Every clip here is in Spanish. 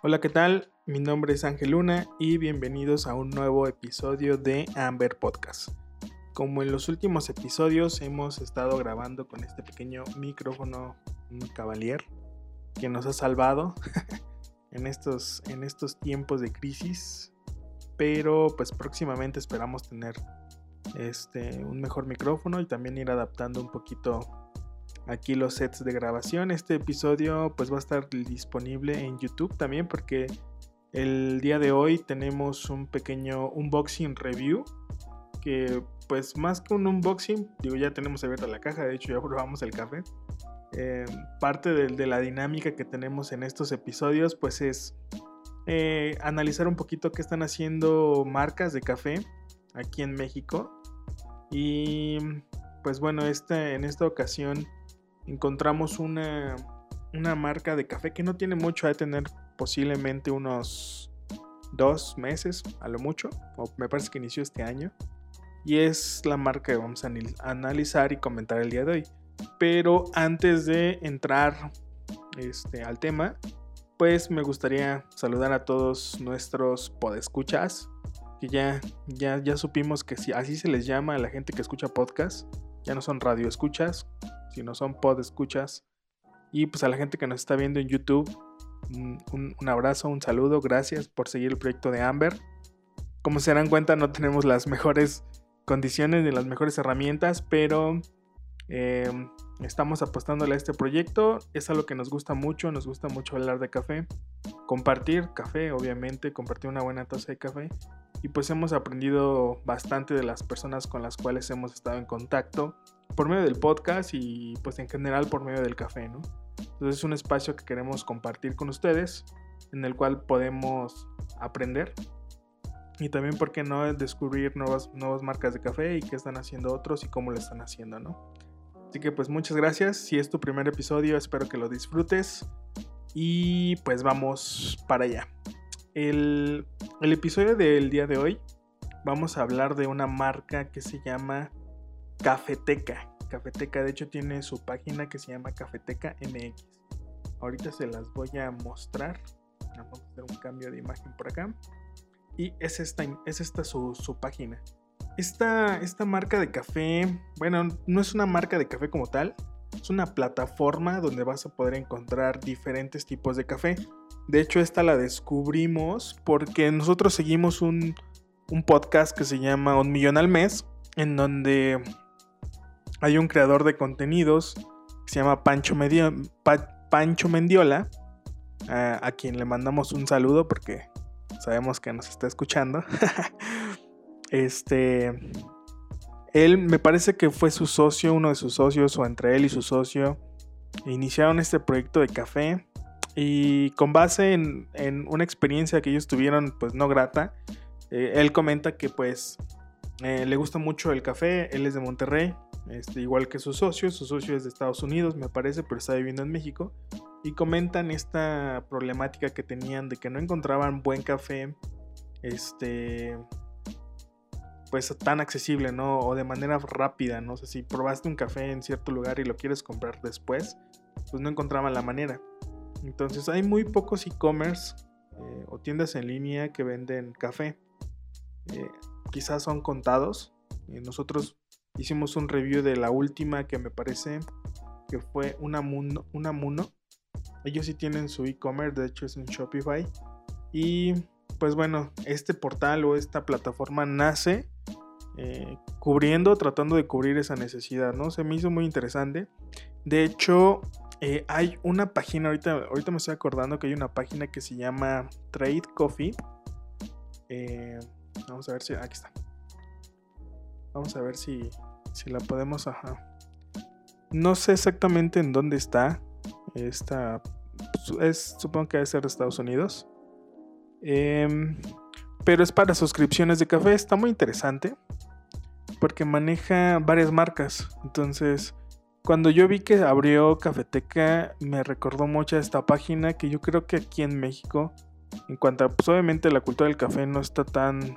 Hola, ¿qué tal? Mi nombre es Ángel Luna y bienvenidos a un nuevo episodio de Amber Podcast. Como en los últimos episodios hemos estado grabando con este pequeño micrófono Cavalier que nos ha salvado en, estos, en estos tiempos de crisis, pero pues próximamente esperamos tener este, un mejor micrófono y también ir adaptando un poquito aquí los sets de grabación. Este episodio pues va a estar disponible en YouTube también porque el día de hoy tenemos un pequeño unboxing review que pues más que un unboxing, digo ya tenemos abierta la caja, de hecho ya probamos el café. Eh, parte de, la dinámica que tenemos en estos episodios pues es eh, analizar un poquito qué están haciendo marcas de café aquí en México. Y pues bueno, este, en esta ocasión encontramos una, una marca de café que no tiene mucho a tener posiblemente unos dos meses a lo mucho, o me parece que inició este año. Y es la marca que vamos a analizar y comentar el día de hoy. Pero antes de entrar este, al tema, pues me gustaría saludar a todos nuestros podescuchas, que ya, ya, ya supimos que si así se les llama a la gente que escucha podcast, ya no son radio escuchas, si no son pod escuchas. Y pues a la gente que nos está viendo en YouTube, un, abrazo, un saludo, gracias por seguir el proyecto de Amber. Como se darán cuenta, no tenemos las mejores condiciones ni las mejores herramientas, pero em, estamos apostándole a este proyecto. Es algo que nos gusta mucho, nos gusta mucho hablar de café, compartir café, obviamente, compartir una buena taza de café. Y pues hemos aprendido bastante de las personas con las cuales hemos estado en contacto por medio del podcast y pues en general por medio del café, ¿no? Entonces es un espacio que queremos compartir con ustedes, en el cual podemos aprender y también, ¿por qué no descubrir nuevas, nuevas marcas de café y qué están haciendo otros y cómo lo están haciendo, ¿no? Así que pues muchas gracias, si es tu primer episodio espero que lo disfrutes y pues vamos para allá. El, episodio del día de hoy vamos a hablar de una marca que se llama Cafeteca. Cafeteca, de hecho, tiene su página que se llama Cafeteca MX. Ahorita se las voy a mostrar. Vamos a hacer un cambio de imagen por acá. Y es esta, es esta su, página. Esta, esta marca de café, bueno, no es una marca de café como tal, es una plataforma donde vas a poder encontrar diferentes tipos de café. De hecho, esta la descubrimos porque nosotros seguimos un, un podcast que se llama Un Millón al Mes, en donde hay un creador de contenidos que se llama Pancho, Pancho Mendiola, a quien le mandamos un saludo porque sabemos que nos está escuchando. este, él me parece que fue su socio, uno de sus socios, o entre él y su socio, iniciaron este proyecto de café. Y con base en, una experiencia que ellos tuvieron, pues no grata, eh, él comenta que pues eh, le gusta mucho el café, él es de Monterrey, este, igual que su socio, su socio es de Estados Unidos, me parece, pero está viviendo en México. Y comentan esta problemática que tenían de que no encontraban buen café, este, pues tan accesible, ¿no? O de manera rápida, no sé si probaste un café en cierto lugar y lo quieres comprar después, pues no encontraban la manera. Entonces hay muy pocos e-commerce eh, o tiendas en línea que venden café. Eh, quizás son contados. nosotros hicimos un review de la última que me parece que fue una Muno. Una Muno. Ellos sí tienen su e-commerce, de hecho es un Shopify. Y pues bueno, este portal o esta plataforma nace eh, cubriendo, tratando de cubrir esa necesidad, ¿no? Se me hizo muy interesante. De hecho, eh, hay una página, ahorita, ahorita me estoy acordando que hay una página que se llama Trade Coffee. Eh, vamos a ver si, aquí está. Vamos a ver si, si la podemos, ajá. No sé exactamente en dónde está. Esta es, supongo que debe ser de Estados Unidos. Em, pero es para suscripciones de café. Está muy interesante. Porque maneja varias marcas. Entonces, cuando yo vi que abrió Cafeteca, me recordó mucho a esta página que yo creo que aquí en México, en cuanto a, pues obviamente la cultura del café no está tan,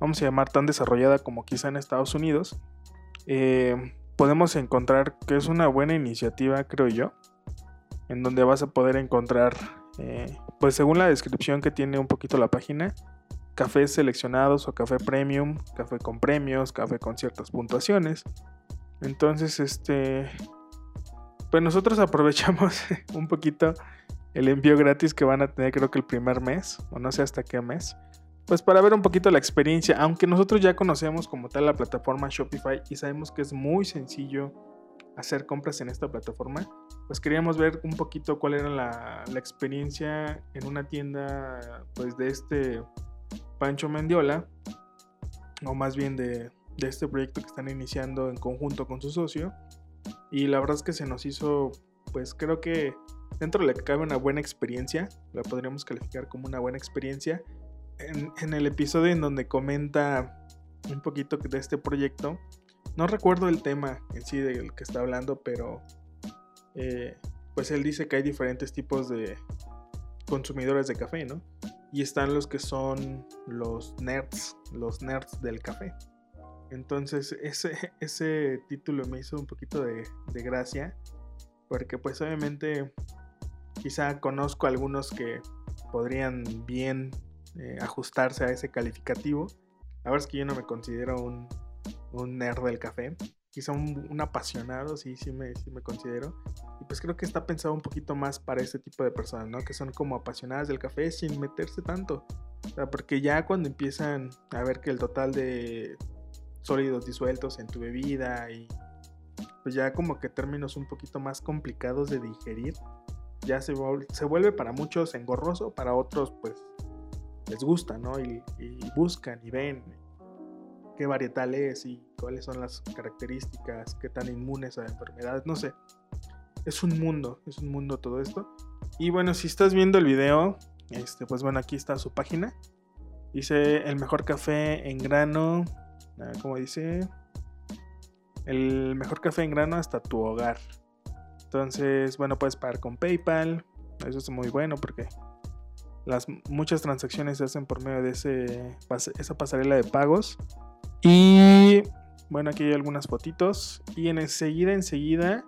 vamos a llamar, tan desarrollada como quizá en Estados Unidos. Eh, podemos encontrar que es una buena iniciativa, creo yo, en donde vas a poder encontrar eh, pues según la descripción que tiene un poquito la página, cafés seleccionados o café premium, café con premios, café con ciertas puntuaciones. Entonces, este, pues nosotros aprovechamos un poquito el envío gratis que van a tener creo que el primer mes, o no sé hasta qué mes, pues para ver un poquito la experiencia, aunque nosotros ya conocemos como tal la plataforma Shopify y sabemos que es muy sencillo hacer compras en esta plataforma, pues queríamos ver un poquito cuál era la, la experiencia en una tienda pues de este Pancho Mendiola, o más bien de, este proyecto que están iniciando en conjunto con su socio. Y la verdad es que se nos hizo, pues creo que dentro de la que cabe una buena experiencia, la podríamos calificar como una buena experiencia. En, el episodio en donde comenta un poquito de este proyecto, no recuerdo el tema en sí del que está hablando, pero eh, pues él dice que hay diferentes tipos de consumidores de café, ¿no? y están los que son los nerds, los nerds del café. Entonces ese, ese título me hizo un poquito de, gracia, porque pues obviamente quizá conozco algunos que podrían bien eh, ajustarse a ese calificativo. La verdad es que yo no me considero un, un nerd del café, quizá un, apasionado, sí, sí me, sí me considero. Y pues creo que está pensado un poquito más para este tipo de personas, ¿no? Que son como apasionadas del café sin meterse tanto. O sea, porque ya cuando empiezan a ver que el total de sólidos disueltos en tu bebida y pues ya como que términos un poquito más complicados de digerir, ya se, se vuelve para muchos engorroso, para otros pues les gusta, ¿no? Y, y buscan y ven qué varietal es y cuáles son las características, qué tan inmunes a enfermedades, no sé. Es un mundo, es un mundo todo esto. Y bueno, si estás viendo el video, este, pues bueno, aquí está su página. Dice el mejor café en grano, como dice, el mejor café en grano hasta tu hogar. Entonces, bueno, puedes pagar con PayPal. Eso es muy bueno porque las muchas transacciones se hacen por medio de ese, esa pasarela de pagos. Y bueno, aquí hay algunas fotitos. Y en enseguida, enseguida,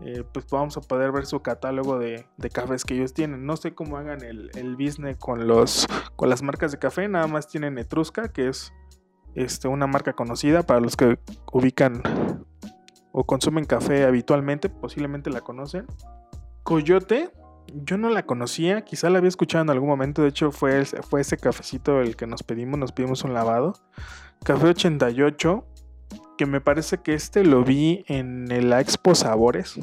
eh, pues vamos a poder ver su catálogo de, cafés que ellos tienen. No sé cómo hagan el, el, business con, los, con las marcas de café. Nada más tienen Etrusca, que es este, una marca conocida para los que ubican o consumen café habitualmente. Posiblemente la conocen. Coyote, yo no la conocía, quizá la había escuchado en algún momento, de hecho fue, fue ese cafecito el que nos pedimos, nos pedimos un lavado. Café 88, que me parece que este lo vi en el Expo Sabores.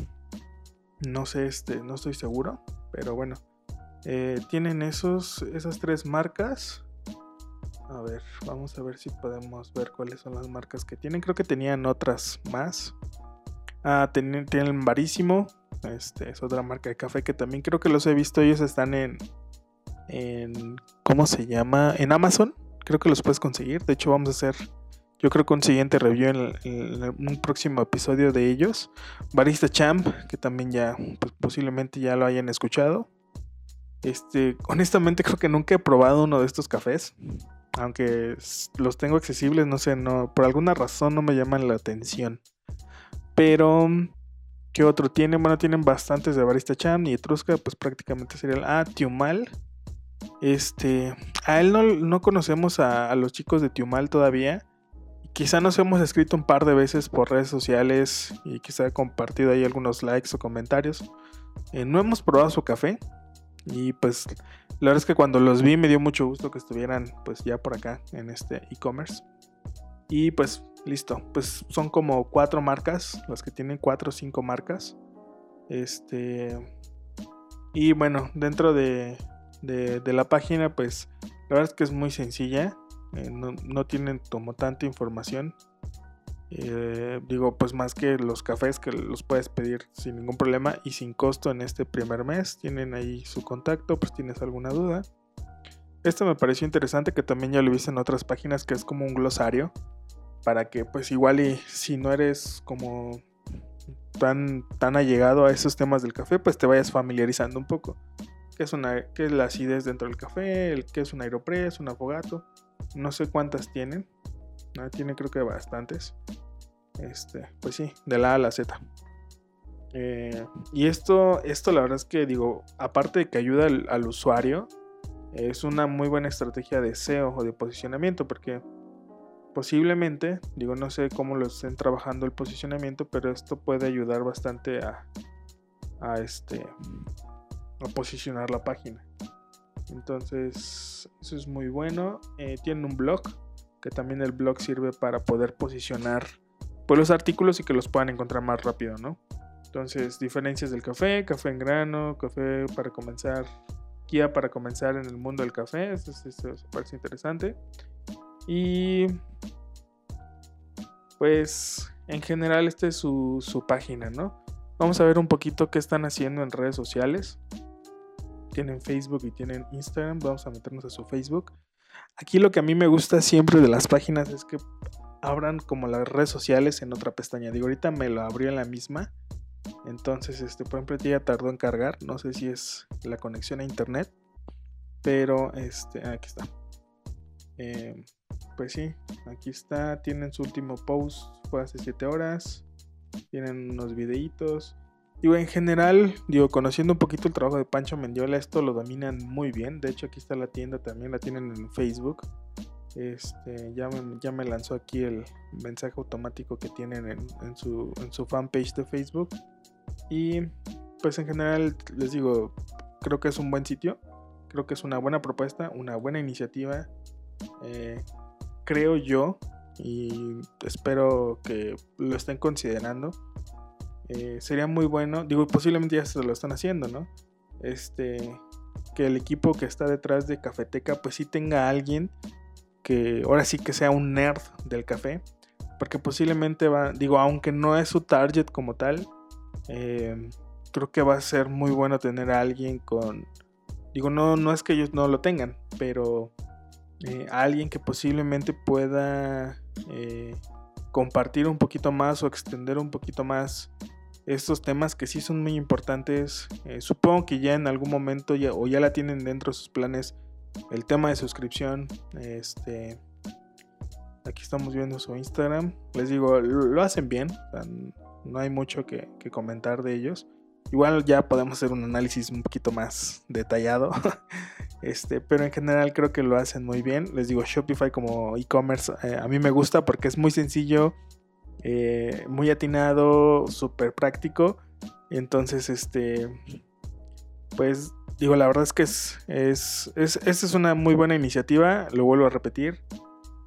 No sé, este, no estoy seguro, pero bueno. Eh, tienen esos, esas tres marcas. A ver, vamos a ver si podemos ver cuáles son las marcas que tienen. Creo que tenían otras más. Ah, tienen, tienen Barísimo. Este es otra marca de café que también creo que los he visto. Ellos están en. en ¿Cómo se llama? En Amazon creo que los puedes conseguir. De hecho, vamos a hacer, yo creo que un siguiente review en, un próximo episodio de ellos. Barista Champ, que también ya, pues, posiblemente ya lo hayan escuchado. Este, honestamente creo que nunca he probado uno de estos cafés. Aunque los tengo accesibles, no sé, no, por alguna razón no me llaman la atención. Pero, ¿qué otro tienen? Bueno, tienen bastantes de Barista Champ y Etrusca, pues prácticamente sería el... Ah, Tiumal, este, a él no, conocemos a, los chicos de Tiumal todavía. Quizá nos hemos escrito un par de veces por redes sociales y quizá he compartido ahí algunos likes o comentarios. Eh, no hemos probado su café y pues la verdad es que cuando los vi me dio mucho gusto que estuvieran pues ya por acá en este e-commerce. Y pues listo, pues son como cuatro marcas, las que tienen cuatro o cinco marcas. Este... Y bueno, dentro de, de, la página, pues la verdad es que es muy sencilla. Eh, no, tienen como tanta información. Eh, digo, pues más que los cafés que los puedes pedir sin ningún problema y sin costo en este primer mes. Tienen ahí su contacto, pues tienes alguna duda. Esto me pareció interesante que también ya lo viste en otras páginas que es como un glosario. Para que pues igual y si no eres como tan, tan allegado a esos temas del café, pues te vayas familiarizando un poco qué es, una, qué es la acidez dentro del café, el, qué es un aeropress, un afogato. No sé cuántas tienen. Tiene creo que bastantes. Este, pues sí, de la A a la Z. Eh, y esto, esto la verdad es que digo, aparte de que ayuda al, usuario, es una muy buena estrategia de SEO o de posicionamiento porque posiblemente, digo, no sé cómo lo estén trabajando el posicionamiento, pero esto puede ayudar bastante a, a este a posicionar la página. Entonces, eso es muy bueno. Eh, tienen un blog, que también el blog sirve para poder posicionar pues, los artículos y que los puedan encontrar más rápido, ¿no? Entonces, diferencias del café, café en grano, café para comenzar, guía para comenzar en el mundo del café. Esto, esto, parece interesante. Y pues en general esta es su, su página, ¿no? Vamos a ver un poquito qué están haciendo en redes sociales tienen Facebook y tienen Instagram, vamos a meternos a su Facebook. Aquí lo que a mí me gusta siempre de las páginas es que abran como las redes sociales en otra pestaña. Digo, ahorita me lo abrió en la misma. Entonces, este, por ejemplo, ya tardó en cargar. No sé si es la conexión a internet. Pero, este, aquí está. Eh, pues sí, aquí está. Tienen su último post, fue hace 7 horas. Tienen unos videitos. Digo, en general, digo, conociendo un poquito el trabajo de Pancho Mendiola, esto lo dominan muy bien. De hecho, aquí está la tienda también, la tienen en Facebook. Este, ya, me, ya me lanzó aquí el mensaje automático que tienen en, su, en su fanpage de Facebook. Y pues en general, les digo, creo que es un buen sitio. Creo que es una buena propuesta, una buena iniciativa. Eh, creo yo, y espero que lo estén considerando eh, sería muy bueno, digo, posiblemente ya se lo están haciendo, ¿no? Este, que el equipo que está detrás de Cafeteca, pues sí tenga alguien que ahora sí que sea un nerd del café, porque posiblemente va, digo, aunque no es su target como tal, eh, creo que va a ser muy bueno tener a alguien con, digo, no, no es que ellos no lo tengan, pero eh, alguien que posiblemente pueda compartir un poquito más o extender un poquito más estos temas que sí son muy importantes. Eh, supongo que ya en algún momento ya, o ya la tienen dentro de sus planes el tema de suscripción. Este, aquí estamos viendo su Instagram. Les digo, lo, hacen bien. no hay mucho que, comentar de ellos. Igual ya podemos hacer un análisis un poquito más detallado. este, pero en general creo que lo hacen muy bien. Les digo, Shopify como e-commerce eh, a mí me gusta porque es muy sencillo eh, muy atinado, súper práctico. Entonces, este, pues digo, la verdad es que es, es, es, esta es una muy buena iniciativa, lo vuelvo a repetir.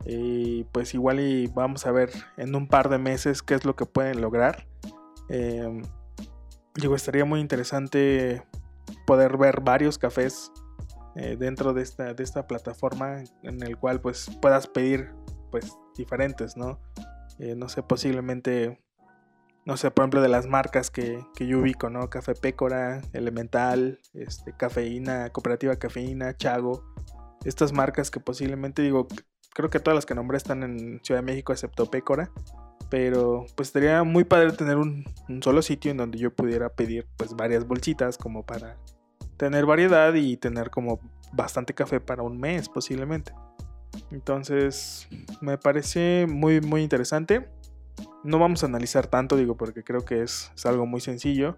Y pues igual y vamos a ver en un par de meses qué es lo que pueden lograr. Em, digo, estaría muy interesante poder ver varios cafés eh, dentro de esta, de esta plataforma en el cual pues puedas pedir pues diferentes, ¿no? Eh, no sé, posiblemente, no sé, por ejemplo, de las marcas que, yo ubico, ¿no? Café Pécora, Elemental, este, Cafeína, Cooperativa Cafeína, Chago. Estas marcas que posiblemente, digo, creo que todas las que nombré están en Ciudad de México, excepto Pécora. Pero pues estaría muy padre tener un, un solo sitio en donde yo pudiera pedir pues varias bolsitas como para tener variedad y tener como bastante café para un mes posiblemente. Entonces, me parece muy, muy interesante. No vamos a analizar tanto, digo, porque creo que es, algo muy sencillo.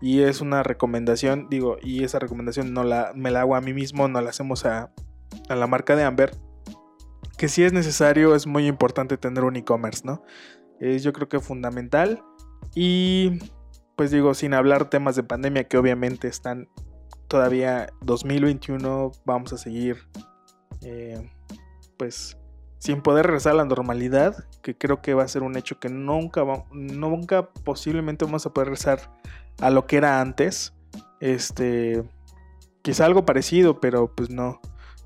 Y es una recomendación, digo, y esa recomendación no la, me la hago a mí mismo, no la hacemos a, la marca de Amber. Que si es necesario, es muy importante tener un e-commerce, ¿no? Es yo creo que fundamental. Y pues digo, sin hablar temas de pandemia que obviamente están todavía 2021, vamos a seguir eh, pues sin poder regresar a la normalidad, que creo que va a ser un hecho que nunca, nunca posiblemente vamos a poder regresar a lo que era antes. Este, quizá algo parecido, pero pues no,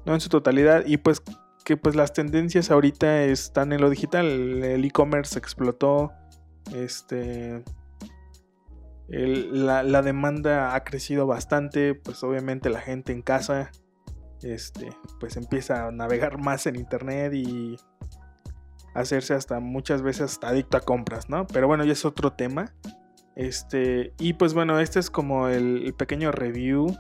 no en su totalidad. Y pues que pues las tendencias ahorita están en lo digital, el e-commerce explotó, este, la, la demanda ha crecido bastante, pues obviamente la gente en casa este, pues empieza a navegar más en internet y hacerse hasta muchas veces adicto a compras, ¿no? Pero bueno, ya es otro tema. Este, y pues bueno, este es como el, pequeño review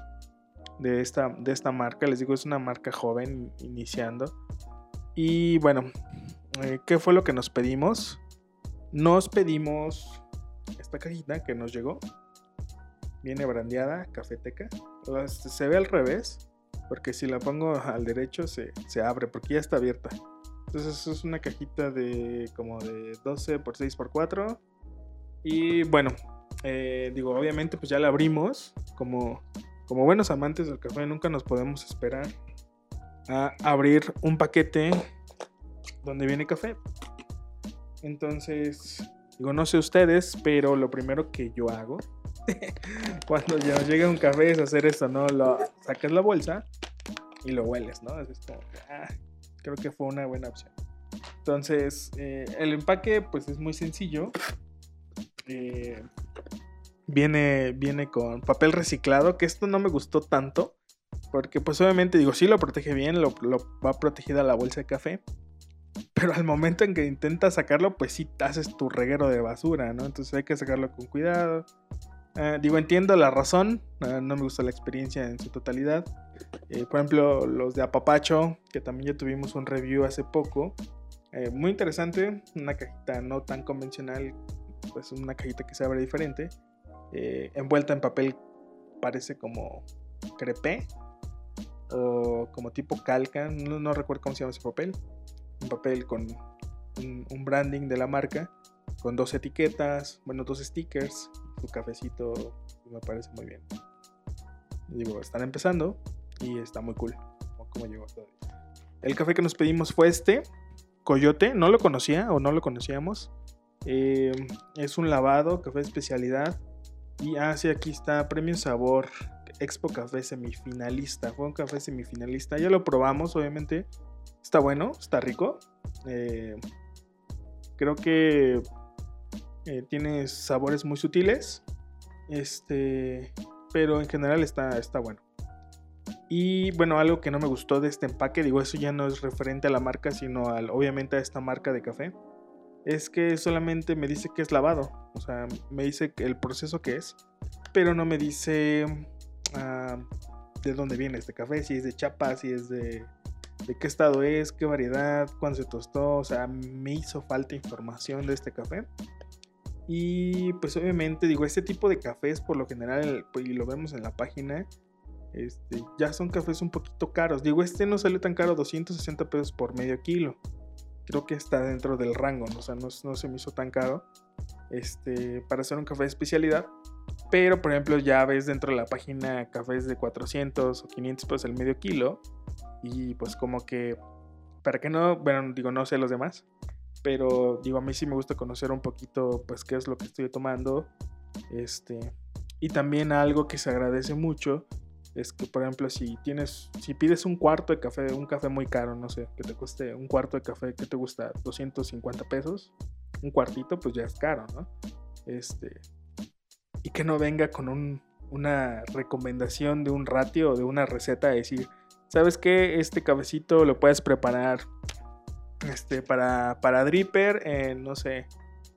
de esta, de esta marca. Les digo, es una marca joven iniciando. Y bueno, eh, ¿qué fue lo que nos pedimos? Nos pedimos esta cajita que nos llegó. Viene brandeada, cafeteca. Se ve al revés, porque si la pongo al derecho se, se abre, porque ya está abierta. Entonces es una cajita de como de 12 por 6 por 4. Y bueno, eh, digo, obviamente pues ya la abrimos. Como, como buenos amantes del café nunca nos podemos esperar a abrir un paquete donde viene café. Entonces, digo, no sé ustedes, pero lo primero que yo hago cuando llega un café es hacer esto, ¿no? Lo, sacas la bolsa y lo hueles, ¿no? Ah, creo que fue una buena opción. Entonces, eh, el empaque pues es muy sencillo. Eh, viene, viene con papel reciclado, que esto no me gustó tanto. Porque pues obviamente digo, sí lo protege bien, lo, va protegida la bolsa de café. Pero al momento en que intentas sacarlo, pues sí haces tu reguero de basura, ¿no? Entonces hay que sacarlo con cuidado. Ah, digo, entiendo la razón, ah, no me gusta la experiencia en su totalidad. Eh, por ejemplo, los de Apapacho, que también ya tuvimos un review hace poco. Eh, muy interesante, una cajita no tan convencional, pues una cajita que se abre diferente. Eh, envuelta en papel, parece como crepé o como tipo calca, no, recuerdo cómo se llama ese papel. Un papel con un branding de la marca, con dos etiquetas, bueno, dos stickers su cafecito me parece muy bien. Digo, están empezando y está muy cool El café que nos pedimos fue este, Coyote, no lo conocía o no lo conocíamos. Eh, es un lavado, café de especialidad. Y ah, aquí está, Premio Sabor, Expo Café semifinalista. Fue un café semifinalista. Ya lo probamos, obviamente. Está bueno, está rico. Eh, creo que eh, tiene sabores muy sutiles. Este. Pero en general está, está bueno. Y bueno, algo que no me gustó de este empaque, digo, eso ya no es referente a la marca, sino al, obviamente a esta marca de café, es que solamente me dice que es lavado. O sea, me dice el proceso que es, pero no me dice ah, de dónde viene este café, si es de chapa, si es de, de qué estado es, qué variedad, cuándo se tostó. O sea, me hizo falta información de este café. Y pues obviamente digo, este tipo de cafés por lo general, pues, y lo vemos en la página, este, ya son cafés un poquito caros. Digo, este no salió tan caro, 260 pesos por medio kilo. Creo que está dentro del rango, o sea, no, se me hizo tan caro este, para hacer un café de especialidad. Pero, por ejemplo, ya ves dentro de la página cafés de 400 o 500 pesos el medio kilo. Y pues como que, para que no, bueno, digo, no sé los demás pero digo, a mí sí me gusta conocer un poquito, pues, qué es lo que estoy tomando. Este, y también algo que se agradece mucho es que, por ejemplo, si tienes, si pides un cuarto de café, un café muy caro, no sé, que te cueste un cuarto de café, que te gusta? 250 pesos, un cuartito, pues ya es caro, ¿no? Este, y que no venga con un, una recomendación de un ratio o de una receta, decir, ¿sabes qué? Este cafecito lo puedes preparar este, para, para Dripper, en, no sé,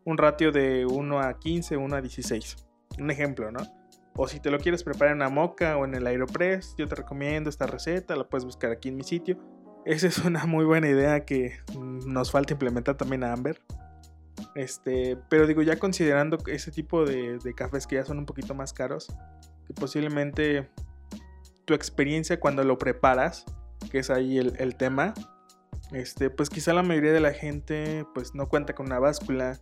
un ratio de 1 a 15, 1 a 16. Un ejemplo, ¿no? O si te lo quieres preparar en la moca o en el Aeropress, yo te recomiendo esta receta, la puedes buscar aquí en mi sitio. Esa es una muy buena idea que nos falta implementar también a Amber. Este, pero digo, ya considerando ese tipo de, cafés que ya son un poquito más caros, que posiblemente tu experiencia cuando lo preparas, que es ahí el tema, este, pues quizá la mayoría de la gente pues no cuenta con una báscula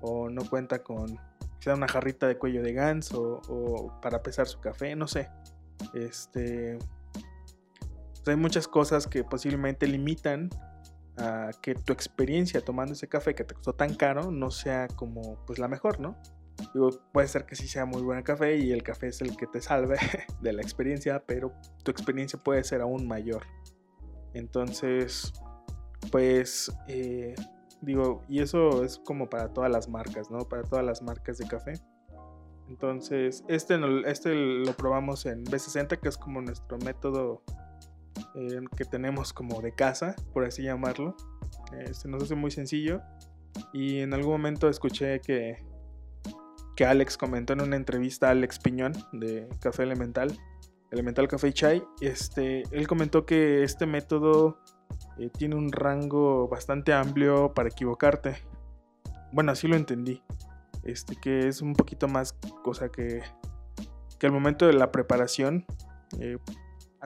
o no cuenta con quizá una jarrita de cuello de ganso o, para pesar su café, no sé. Este, pues, hay muchas cosas que posiblemente limitan a que tu experiencia tomando ese café que te costó tan caro no sea como pues la mejor, ¿no? Digo, puede ser que sí sea muy buen café y el café es el que te salve de la experiencia, pero tu experiencia puede ser aún mayor. Entonces, pues eh, digo, y eso es como para todas las marcas, ¿no? Para todas las marcas de café. Entonces, este, este lo probamos en B60, que es como nuestro método eh, que tenemos como de casa, por así llamarlo. Eh, se nos hace muy sencillo. Y en algún momento escuché que, que Alex comentó en una entrevista a Alex Piñón de Café Elemental, Elemental Café Chai. Este, él comentó que este método eh, tiene un rango bastante amplio para equivocarte. Bueno, así lo entendí. este que es un poquito más, cosa que, que al momento de la preparación eh,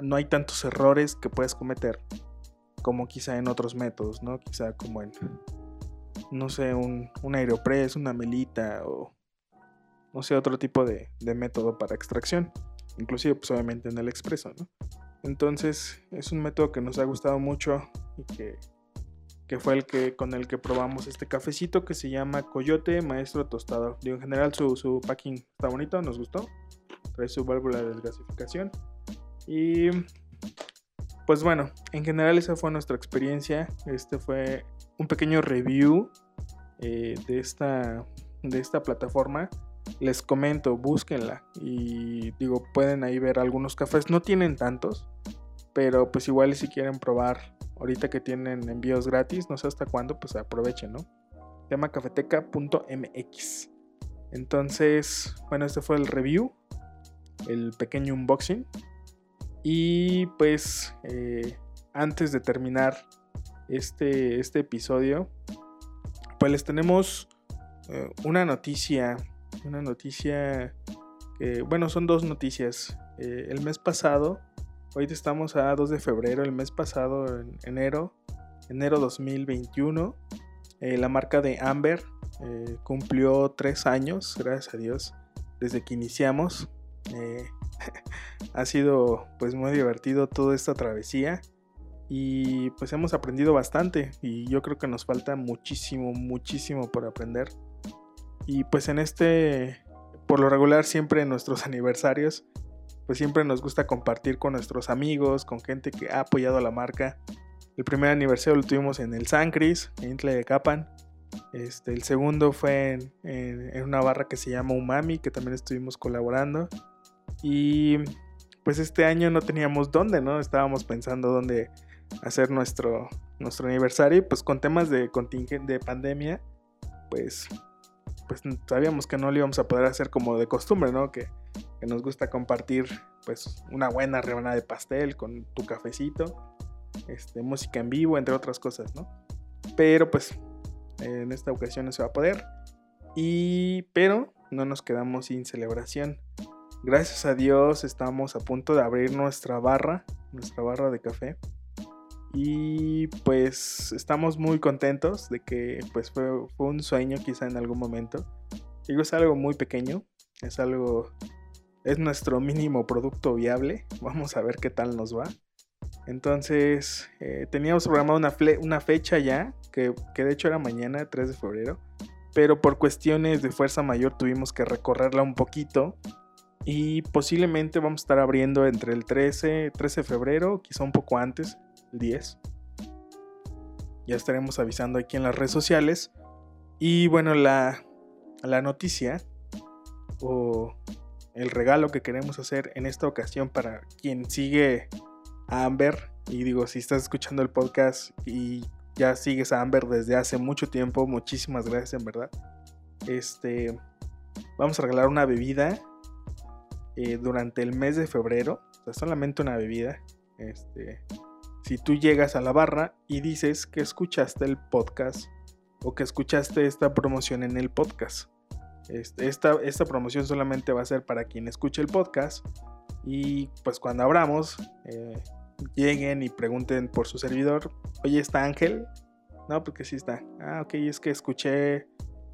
no hay tantos errores que puedes cometer como quizá en otros métodos, ¿no? Quizá como en, no sé, un, un aeropress, una melita o no sé, otro tipo de, de método para extracción. Inclusive, pues obviamente en el expreso, ¿no? Entonces es un método que nos ha gustado mucho y que, que, fue el que con el que probamos este cafecito que se llama Coyote Maestro Tostador. En general su, su packing está bonito, nos gustó. Trae su válvula de desgasificación. Y pues bueno, en general esa fue nuestra experiencia. Este fue un pequeño review eh, de, esta, de esta plataforma. Les comento, búsquenla y digo, pueden ahí ver algunos cafés. No tienen tantos, pero pues igual si quieren probar, ahorita que tienen envíos gratis, no sé hasta cuándo, pues aprovechen, ¿no? Se llama cafeteca.mx. Entonces, bueno, este fue el review, el pequeño unboxing. Y pues eh, antes de terminar este, este episodio, pues les tenemos eh, una noticia, una noticia que, bueno, son dos noticias. Eh, el mes pasado, hoy estamos a 2 de febrero, el mes pasado, en enero, enero 2021, la marca de Amber cumplió tres años, gracias a Dios, desde que iniciamos. ha sido pues muy divertido toda esta travesía y pues hemos aprendido bastante y yo creo que nos falta muchísimo, muchísimo por aprender. Y pues en este, por lo regular siempre en nuestros aniversarios, pues siempre nos gusta compartir con nuestros amigos, con gente que ha apoyado a la marca. El primer aniversario lo tuvimos en el San Cris, en Intle de Capan. Este, el segundo fue en una barra que se llama Umami, que también estuvimos colaborando. Y pues este año no teníamos dónde, ¿no? Estábamos pensando dónde hacer nuestro, nuestro aniversario y pues con temas de de pandemia, pues, pues sabíamos que no lo íbamos a poder hacer como de costumbre, ¿no? Que, nos gusta compartir pues una buena rebanada de pastel con tu cafecito, este, música en vivo, entre otras cosas, ¿no? Pero pues en esta ocasión no se va a poder. Y pero no nos quedamos sin celebración. Gracias a Dios estamos a punto de abrir nuestra barra, nuestra barra de café. Y pues estamos muy contentos de que pues fue, un sueño quizá en algún momento. Digo, es algo muy pequeño, es algo, es nuestro mínimo producto viable. Vamos a ver qué tal nos va. Entonces, eh, teníamos programado una, una fecha ya, que, que, de hecho era mañana, 3 de febrero, pero por cuestiones de fuerza mayor tuvimos que recorrerla un poquito y posiblemente vamos a estar abriendo entre el 13, 13 de febrero, quizá un poco antes, el 10. Ya estaremos avisando aquí en las redes sociales. Y bueno, la, la noticia o el regalo que queremos hacer en esta ocasión para quien sigue a Amber. Y digo, si estás escuchando el podcast y ya sigues a Amber desde hace mucho tiempo, muchísimas gracias en verdad. Este, vamos a regalar una bebida eh, durante el mes de febrero, o sea, solamente una bebida, este, si tú llegas a la barra y dices que escuchaste el podcast o que escuchaste esta promoción en el podcast. Este, esta, esta promoción solamente va a ser para quien escuche el podcast y pues cuando abramos eh, lleguen y pregunten por su servidor, oye, ¿está Ángel? No, porque sí está. Ah, ok, es que escuché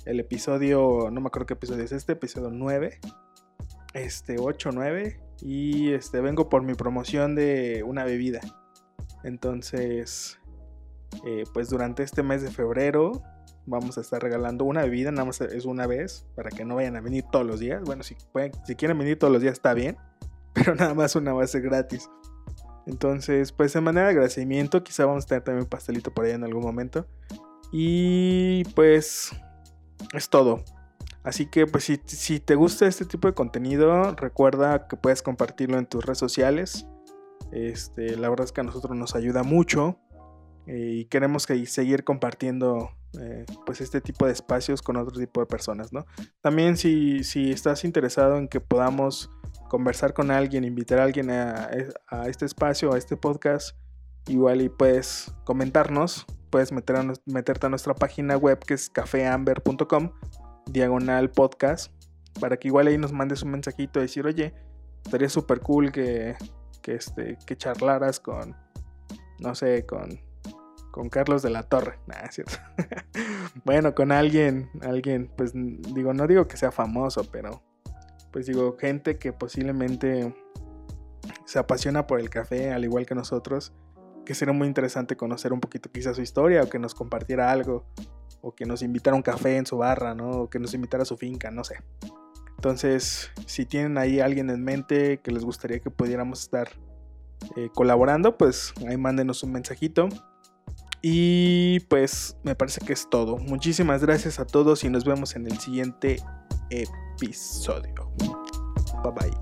el episodio, no me acuerdo qué episodio es este, episodio 9 este 8 9 y este vengo por mi promoción de una bebida. Entonces, eh, pues durante este mes de febrero vamos a estar regalando una bebida, nada más es una vez, para que no vayan a venir todos los días. Bueno, si, quieren venir todos los días está bien, pero nada más una va a ser gratis. Entonces, pues de manera de agradecimiento, quizá vamos a tener también un pastelito por ahí en algún momento. Y pues es todo. Así que pues si, te gusta este tipo de contenido, recuerda que puedes compartirlo en tus redes sociales. Este, la verdad es que a nosotros nos ayuda mucho eh, y queremos que seguir compartiendo eh, pues este tipo de espacios con otro tipo de personas. También si, estás interesado en que podamos conversar con alguien, invitar a alguien a, a este espacio, a este podcast, igual y puedes comentarnos, puedes meterte a nuestra página web que es cafeamber.com diagonal podcast para que igual ahí nos mandes un mensajito y decir, oye, estaría súper cool que, que, este, que charlaras con, no sé, con, con Carlos de la Torre. Nah, cierto. bueno, con alguien, alguien, pues digo, no digo que sea famoso, pero pues digo, gente que posiblemente se apasiona por el café, al igual que nosotros, que sería muy interesante conocer un poquito quizás su historia o que nos compartiera algo, o que nos invitara un café en su barra, ¿no? O que nos invitara a su finca, no sé. Entonces, si tienen ahí alguien en mente que les gustaría que pudiéramos estar eh, colaborando, pues ahí mándenos un mensajito. Y pues me parece que es todo. Muchísimas gracias a todos y nos vemos en el siguiente episodio. Bye bye.